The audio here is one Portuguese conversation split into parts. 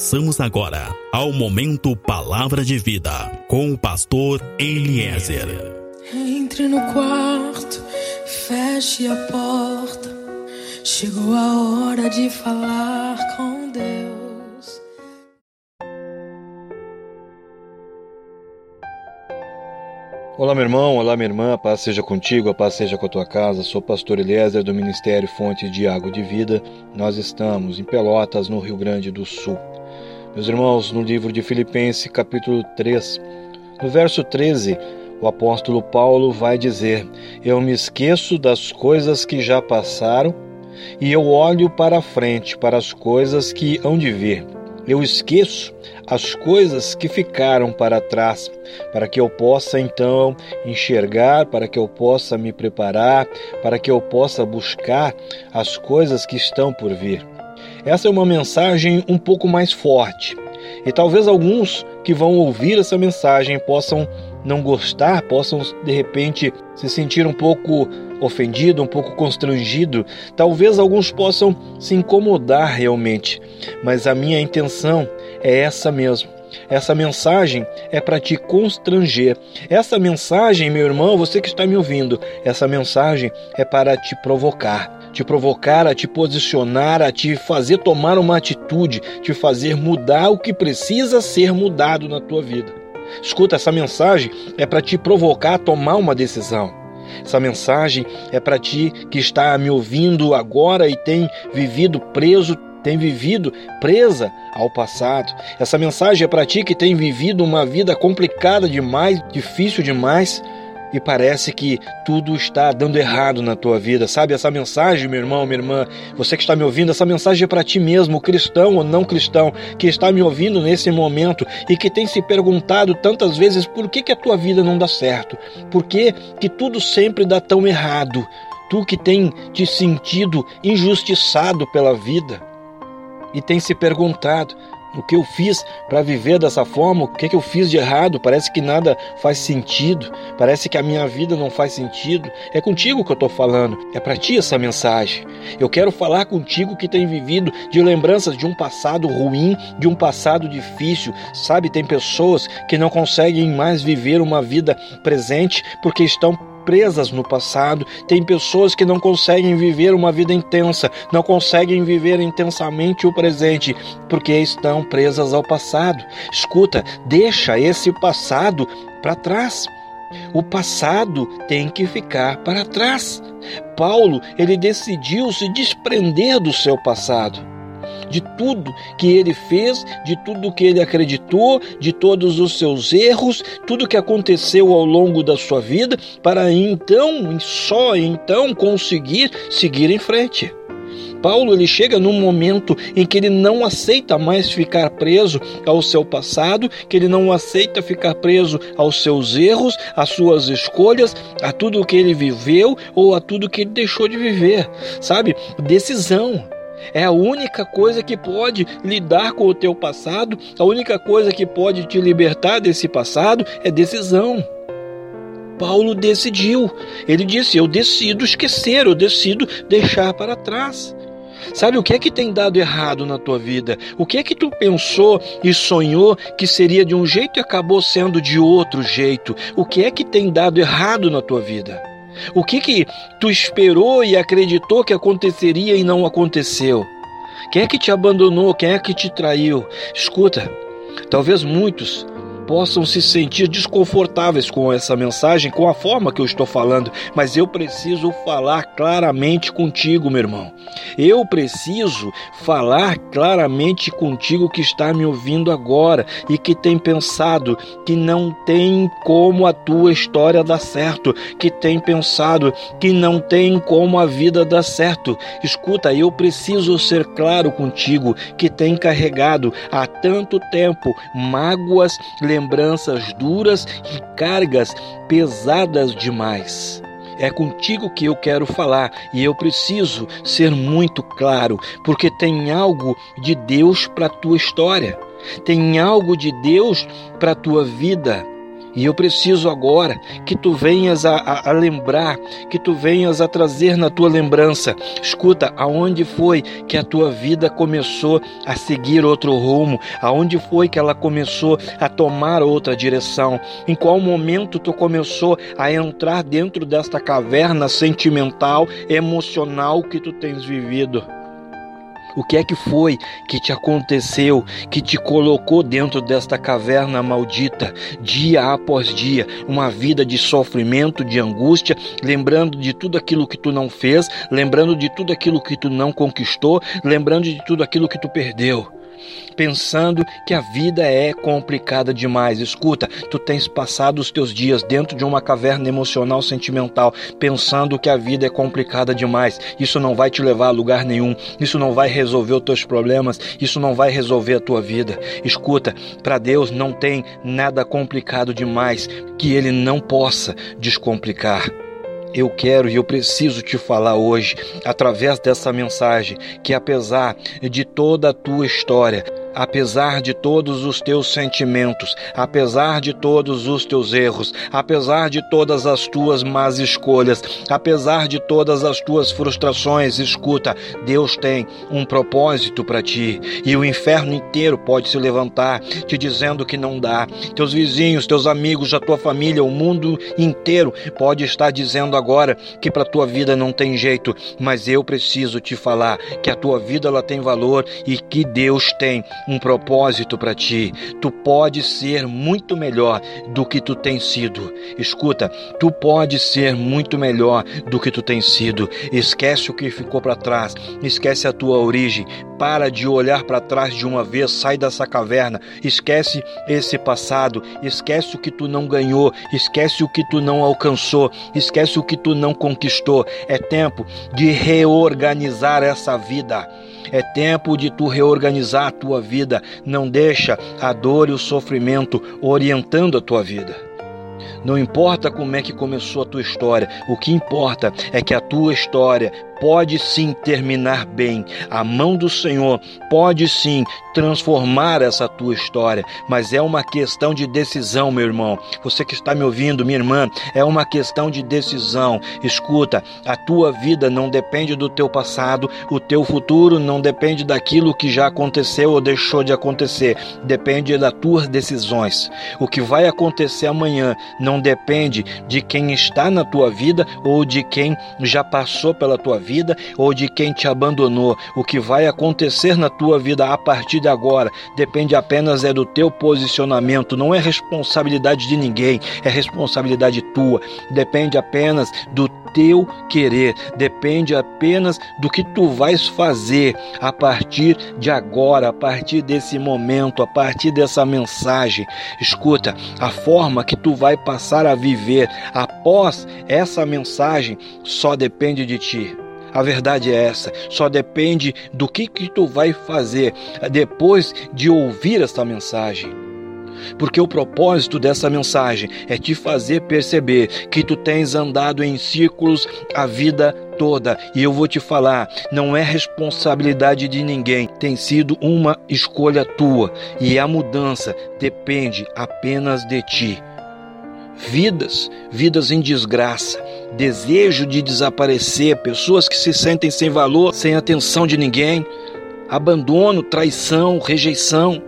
Passamos agora ao momento Palavra de Vida com o pastor Eliezer. Entre no quarto, feche a porta. Chegou a hora de falar com Deus. Olá, meu irmão, olá, minha irmã, a paz seja contigo, a paz seja com a tua casa. Sou pastor Eliezer do Ministério Fonte de Água de Vida. Nós estamos em Pelotas, no Rio Grande do Sul. Meus irmãos, no livro de Filipenses, capítulo 3, no verso 13, o apóstolo Paulo vai dizer: Eu me esqueço das coisas que já passaram e eu olho para frente, para as coisas que hão de vir. Eu esqueço as coisas que ficaram para trás, para que eu possa então enxergar, para que eu possa me preparar, para que eu possa buscar as coisas que estão por vir. Essa é uma mensagem um pouco mais forte. E talvez alguns que vão ouvir essa mensagem possam não gostar, possam de repente se sentir um pouco ofendido, um pouco constrangido. Talvez alguns possam se incomodar realmente, mas a minha intenção é essa mesmo. Essa mensagem é para te constranger. Essa mensagem, meu irmão, você que está me ouvindo, essa mensagem é para te provocar te provocar, a te posicionar, a te fazer tomar uma atitude, te fazer mudar o que precisa ser mudado na tua vida. Escuta, essa mensagem é para te provocar a tomar uma decisão. Essa mensagem é para ti que está me ouvindo agora e tem vivido preso, tem vivido presa ao passado. Essa mensagem é para ti que tem vivido uma vida complicada demais, difícil demais e parece que tudo está dando errado na tua vida. Sabe essa mensagem, meu irmão, minha irmã, você que está me ouvindo, essa mensagem é para ti mesmo, cristão ou não cristão, que está me ouvindo nesse momento e que tem se perguntado tantas vezes por que, que a tua vida não dá certo, por que, que tudo sempre dá tão errado. Tu que tem te sentido injustiçado pela vida e tem se perguntado o que eu fiz para viver dessa forma, o que, que eu fiz de errado, parece que nada faz sentido, parece que a minha vida não faz sentido. É contigo que eu estou falando, é para ti essa mensagem. Eu quero falar contigo que tem vivido de lembranças de um passado ruim, de um passado difícil. Sabe, tem pessoas que não conseguem mais viver uma vida presente porque estão presas no passado, tem pessoas que não conseguem viver uma vida intensa, não conseguem viver intensamente o presente, porque estão presas ao passado. Escuta, deixa esse passado para trás. O passado tem que ficar para trás. Paulo, ele decidiu se desprender do seu passado de tudo que ele fez, de tudo que ele acreditou, de todos os seus erros, tudo que aconteceu ao longo da sua vida, para então, só então, conseguir seguir em frente. Paulo ele chega num momento em que ele não aceita mais ficar preso ao seu passado, que ele não aceita ficar preso aos seus erros, às suas escolhas, a tudo o que ele viveu ou a tudo que ele deixou de viver. Sabe? Decisão. É a única coisa que pode lidar com o teu passado, a única coisa que pode te libertar desse passado é decisão. Paulo decidiu. Ele disse: Eu decido esquecer, eu decido deixar para trás. Sabe o que é que tem dado errado na tua vida? O que é que tu pensou e sonhou que seria de um jeito e acabou sendo de outro jeito? O que é que tem dado errado na tua vida? O que que tu esperou e acreditou que aconteceria e não aconteceu? Quem é que te abandonou? Quem é que te traiu? Escuta, talvez muitos possam se sentir desconfortáveis com essa mensagem, com a forma que eu estou falando, mas eu preciso falar claramente contigo, meu irmão. Eu preciso falar claramente contigo que está me ouvindo agora e que tem pensado que não tem como a tua história dar certo, que tem pensado que não tem como a vida dar certo. Escuta, eu preciso ser claro contigo que tem carregado há tanto tempo mágoas, lembranças lembranças duras e cargas pesadas demais. É contigo que eu quero falar e eu preciso ser muito claro, porque tem algo de Deus para a tua história, tem algo de Deus para a tua vida. E eu preciso agora que tu venhas a, a, a, lembrar, que tu venhas a trazer na tua lembrança. Escuta, aonde foi que a tua vida começou a seguir outro rumo? Aonde foi que ela começou a tomar outra direção? Em qual momento tu começou a entrar dentro desta caverna sentimental, emocional que tu tens vivido? O que é que foi que te aconteceu, que te colocou dentro desta caverna maldita, dia após dia, uma vida de sofrimento, de angústia, lembrando de tudo aquilo que tu não fez, lembrando de tudo aquilo que tu não conquistou, lembrando de tudo aquilo que tu perdeu? Pensando que a vida é complicada demais. Escuta, tu tens passado os teus dias dentro de uma caverna emocional sentimental, pensando que a vida é complicada demais. Isso não vai te levar a lugar nenhum. Isso não vai resolver os teus problemas. Isso não vai resolver a tua vida. Escuta, para Deus não tem nada complicado demais que ele não possa descomplicar eu quero e eu preciso te falar hoje, através dessa mensagem, que apesar de toda a tua história, apesar de todos os teus sentimentos, apesar de todos os teus erros, apesar de todas as tuas más escolhas, apesar de todas as tuas frustrações, escuta, Deus tem um propósito para ti e o inferno inteiro pode se levantar te dizendo que não dá. Teus vizinhos, teus amigos, a tua família, o mundo inteiro pode estar dizendo agora que para tua vida não tem jeito, mas eu preciso te falar que a tua vida ela tem valor e que Deus tem um propósito para ti. Tu pode ser muito melhor do que tu tens sido. Escuta, tu pode ser muito melhor do que tu tens sido. Esquece o que ficou para trás, esquece a tua origem. Para de olhar para trás de uma vez, sai dessa caverna, esquece esse passado, esquece o que tu não ganhou, esquece o que tu não alcançou, esquece o que tu não conquistou. É tempo de reorganizar essa vida. É tempo de tu reorganizar a tua vida. Não deixa a dor e o sofrimento orientando a tua vida. Não importa como é que começou a tua história, o que importa é que a tua história pode sim terminar bem. A mão do Senhor pode sim transformar essa tua história, mas é uma questão de decisão, meu irmão. Você que está me ouvindo, minha irmã, é uma questão de decisão. Escuta, a tua vida não depende do teu passado, o teu futuro não depende daquilo que já aconteceu ou deixou de acontecer, depende das tuas decisões. O que vai acontecer amanhã não depende de quem está na tua vida ou de quem já passou pela tua vida vida ou de quem te abandonou. O que vai acontecer na tua vida a partir de agora depende apenas é do teu posicionamento, não é responsabilidade de ninguém, é responsabilidade tua. Depende apenas do teu querer, depende apenas do que tu vais fazer a partir de agora, a partir desse momento, a partir dessa mensagem. Escuta, a forma que tu vai passar a viver após essa mensagem só depende de ti. A verdade é essa, só depende do que, que tu vai fazer depois de ouvir esta mensagem. Porque o propósito dessa mensagem é te fazer perceber que tu tens andado em círculos a vida toda. E eu vou te falar, não é responsabilidade de ninguém, tem sido uma escolha tua. E a mudança depende apenas de ti vidas, vidas em desgraça, desejo de desaparecer, pessoas que se sentem sem valor, sem atenção de ninguém, abandono, traição, rejeição.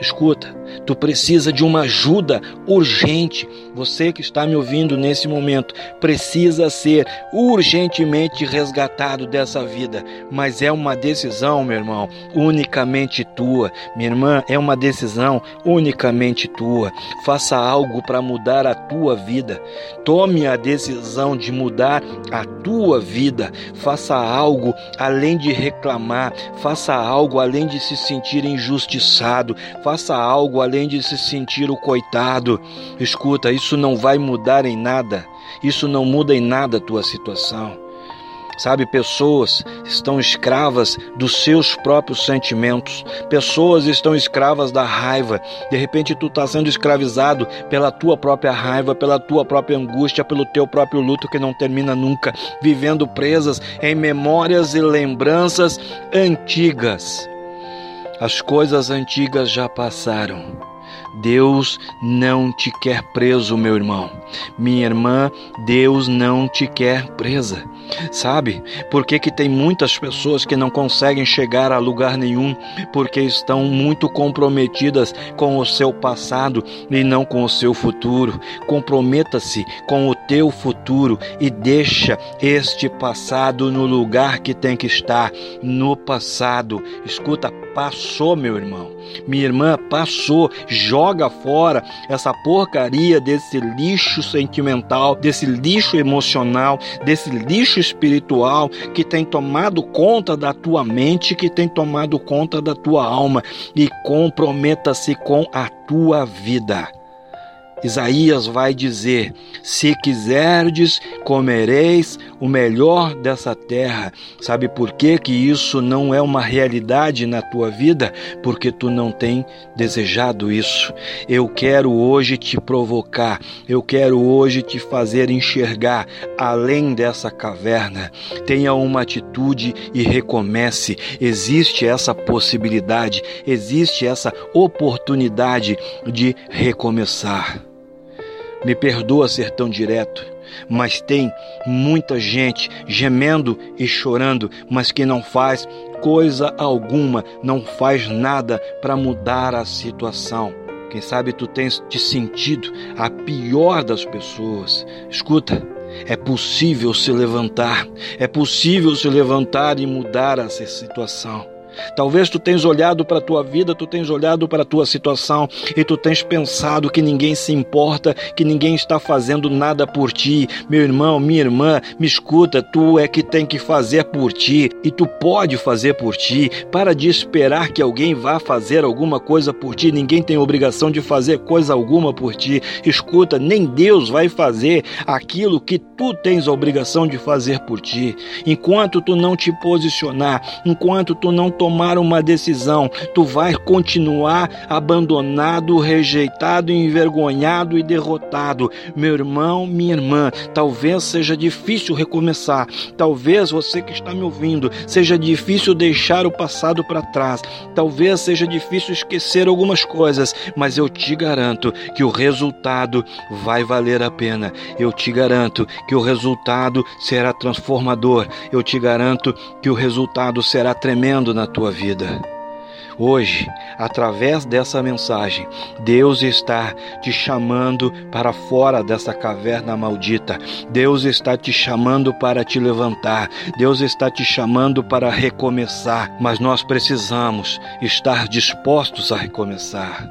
Escuta, Tu precisa de uma ajuda urgente. Você que está me ouvindo nesse momento precisa ser urgentemente resgatado dessa vida. Mas é uma decisão, meu irmão, unicamente tua. Minha irmã, é uma decisão unicamente tua. Faça algo para mudar a tua vida. Tome a decisão de mudar a tua vida. Faça algo além de reclamar. Faça algo além de se sentir injustiçado. Faça algo além de se sentir o coitado. Escuta, isso não vai mudar em nada. Isso não muda em nada a tua situação. Sabe, pessoas estão escravas dos seus próprios sentimentos. Pessoas estão escravas da raiva. De repente tu está sendo escravizado pela tua própria raiva, pela tua própria angústia, pelo teu próprio luto que não termina nunca, vivendo presas em memórias e lembranças antigas. As coisas antigas já passaram. Deus não te quer preso, meu irmão. Minha irmã, Deus não te quer presa. Sabe? Por que, que tem muitas pessoas que não conseguem chegar a lugar nenhum? Porque estão muito comprometidas com o seu passado e não com o seu futuro. Comprometa-se com o teu futuro e deixa este passado no lugar que tem que estar, no passado. Escuta, passou, meu irmão. Minha irmã, passou. Joga fora essa porcaria desse lixo sentimental, desse lixo emocional, desse lixo espiritual que tem tomado conta da tua mente, que tem tomado conta da tua alma e comprometa-se com a tua vida. Isaías vai dizer: Se quiserdes, comereis o melhor dessa terra. Sabe por que, isso não é uma realidade na tua vida? Porque tu não tem desejado isso. Eu quero hoje te provocar, eu quero hoje te fazer enxergar além dessa caverna. Tenha uma atitude e recomece. Existe essa possibilidade, existe essa oportunidade de recomeçar. Me perdoa ser tão direto, mas tem muita gente gemendo e chorando, mas que não faz coisa alguma, não faz nada para mudar a situação. Quem sabe tu tens te sentido a pior das pessoas. Escuta, é possível se levantar, é possível se levantar e mudar essa situação. Talvez tu tenhas olhado para a tua vida, tu tenhas olhado para a tua situação e tu tens pensado que ninguém se importa, que ninguém está fazendo nada por ti. Meu irmão, minha irmã, me escuta, tu é que tem que fazer por ti e tu pode fazer por ti. Para de esperar que alguém vá fazer alguma coisa por ti. Ninguém tem obrigação de fazer coisa alguma por ti. Escuta, nem Deus vai fazer aquilo que tu tens a obrigação de fazer por ti. Enquanto tu não te posicionar, enquanto tu não uma decisão, tu vais continuar abandonado, rejeitado, envergonhado e derrotado. Meu irmão, minha irmã, talvez seja difícil recomeçar, talvez você que está me ouvindo, seja difícil deixar o passado para trás, talvez seja difícil esquecer algumas coisas, mas eu te garanto que o resultado vai valer a pena. Eu te garanto que o resultado será transformador. Eu te garanto que o resultado será tremendo na tua vida. Hoje, através dessa mensagem, Deus está te chamando para fora dessa caverna maldita. Deus está te chamando para te levantar. Deus está te chamando para recomeçar. Mas nós precisamos estar dispostos a recomeçar.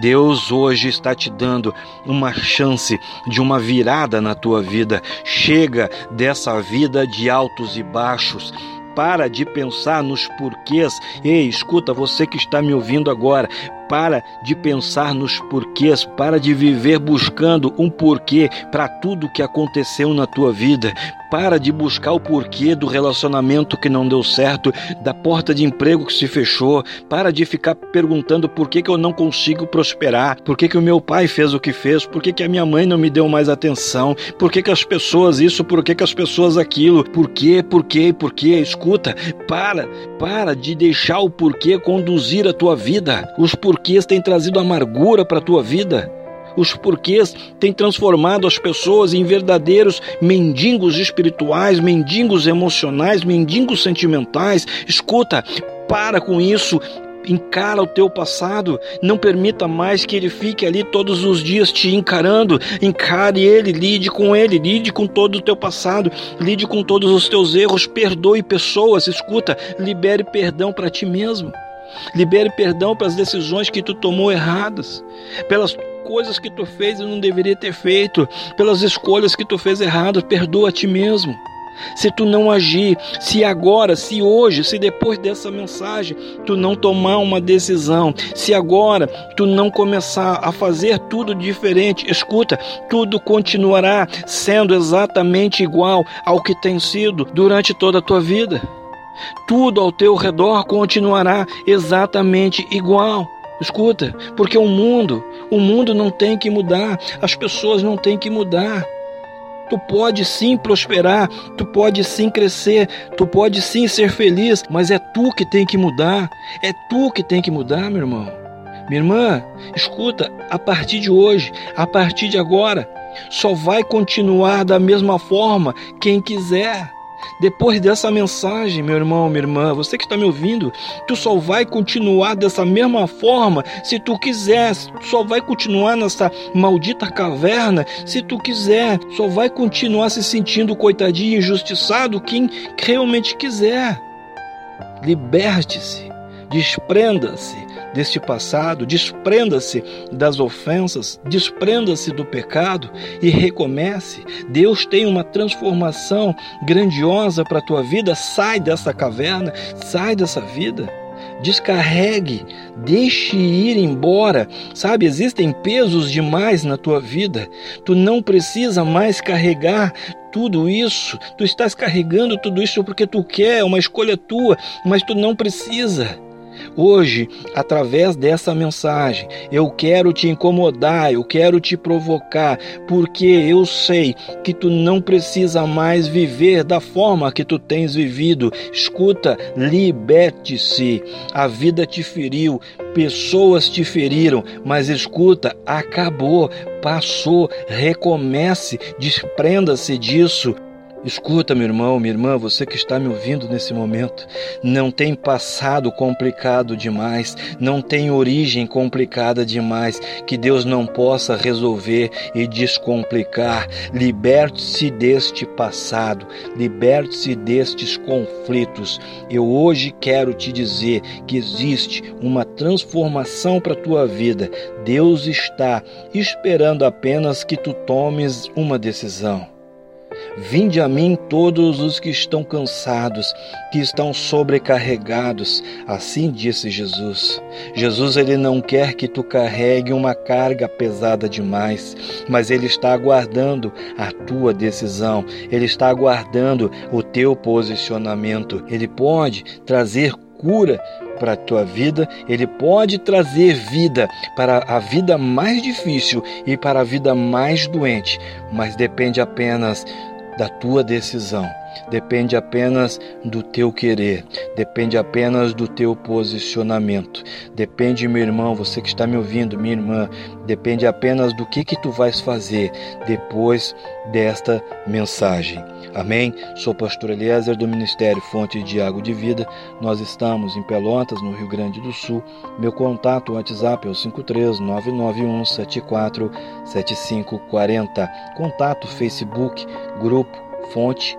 Deus hoje está te dando uma chance de uma virada na tua vida. Chega dessa vida de altos e baixos para de pensar nos porquês. Ei, escuta, você que está me ouvindo agora, para de pensar nos porquês, para de viver buscando um porquê para tudo que aconteceu na tua vida. Para de buscar o porquê do relacionamento que não deu certo, da porta de emprego que se fechou. Para de ficar perguntando por que, que eu não consigo prosperar, por que, que o meu pai fez o que fez, por que, que a minha mãe não me deu mais atenção, por que, que as pessoas isso, por que, que as pessoas aquilo, por quê, por quê, por quê. Escuta, para, para de deixar o porquê conduzir a tua vida. Os porquês porquês têm trazido amargura para a tua vida. Os porquês têm transformado as pessoas em verdadeiros mendigos espirituais, mendigos emocionais, mendigos sentimentais. Escuta, para com isso, encara o teu passado, não permita mais que ele fique ali todos os dias te encarando. Encare ele, lide com ele, lide com todo o teu passado, lide com todos os teus erros, perdoe pessoas, escuta, libere perdão para ti mesmo. Libere perdão pelas decisões que tu tomou erradas, pelas coisas que tu fez e não deveria ter feito, pelas escolhas que tu fez erradas. Perdoa a ti mesmo. Se tu não agir, se agora, se hoje, se depois dessa mensagem tu não tomar uma decisão, se agora tu não começar a fazer tudo diferente, escuta, tudo continuará sendo exatamente igual ao que tem sido durante toda a tua vida tudo ao teu redor continuará exatamente igual. Escuta, porque o mundo, o mundo não tem que mudar, as pessoas não têm que mudar. Tu pode sim prosperar, tu pode sim crescer, tu pode sim ser feliz, mas é tu que tem que mudar. É tu que tem que mudar, meu irmão. Minha irmã, escuta, a partir de hoje, a partir de agora, só vai continuar da mesma forma quem quiser. Depois dessa mensagem, meu irmão, minha irmã, você que está me ouvindo, tu só vai continuar dessa mesma forma se tu quiser, só vai continuar nessa maldita caverna se tu quiser, só vai continuar se sentindo coitadinho, injustiçado quem realmente quiser. Liberte-se, desprenda-se deste passado, desprenda-se das ofensas, desprenda-se do pecado e recomece. Deus tem uma transformação grandiosa para a tua vida. Sai dessa caverna, sai dessa vida. Descarregue, deixe ir embora. Sabe, existem pesos demais na tua vida. Tu não precisa mais carregar tudo isso. Tu estás carregando tudo isso porque tu quer, é uma escolha tua, mas tu não precisa. Hoje, através dessa mensagem, eu quero te incomodar, eu quero te provocar, porque eu sei que tu não precisa mais viver da forma que tu tens vivido. Escuta, liberte-se. A vida te feriu, pessoas te feriram, mas escuta, acabou, passou, recomece, desprenda-se disso. Escuta, meu irmão, minha irmã, você que está me ouvindo nesse momento, não tem passado complicado demais, não tem origem complicada demais que Deus não possa resolver e descomplicar. Liberte-se deste passado, liberte-se destes conflitos. Eu hoje quero te dizer que existe uma transformação para a tua vida. Deus está esperando apenas que tu tomes uma decisão. Vinde a mim todos os que estão cansados, que estão sobrecarregados, assim disse Jesus. Jesus ele não quer que tu carregue uma carga pesada demais, mas ele está aguardando a tua decisão. Ele está aguardando o teu posicionamento. Ele pode trazer cura para a tua vida, ele pode trazer vida para a vida mais difícil e para a vida mais doente, mas depende apenas da tua decisão, depende apenas do teu querer, depende apenas do teu posicionamento. Depende, meu irmão, você que está me ouvindo, minha irmã, depende apenas do que que tu vais fazer depois desta mensagem. Amém? Sou pastor Eliezer do Ministério Fonte de Água de Vida. Nós estamos em Pelotas, no Rio Grande do Sul. Meu contato WhatsApp é o 53991747540. Contato Facebook, grupo Fonte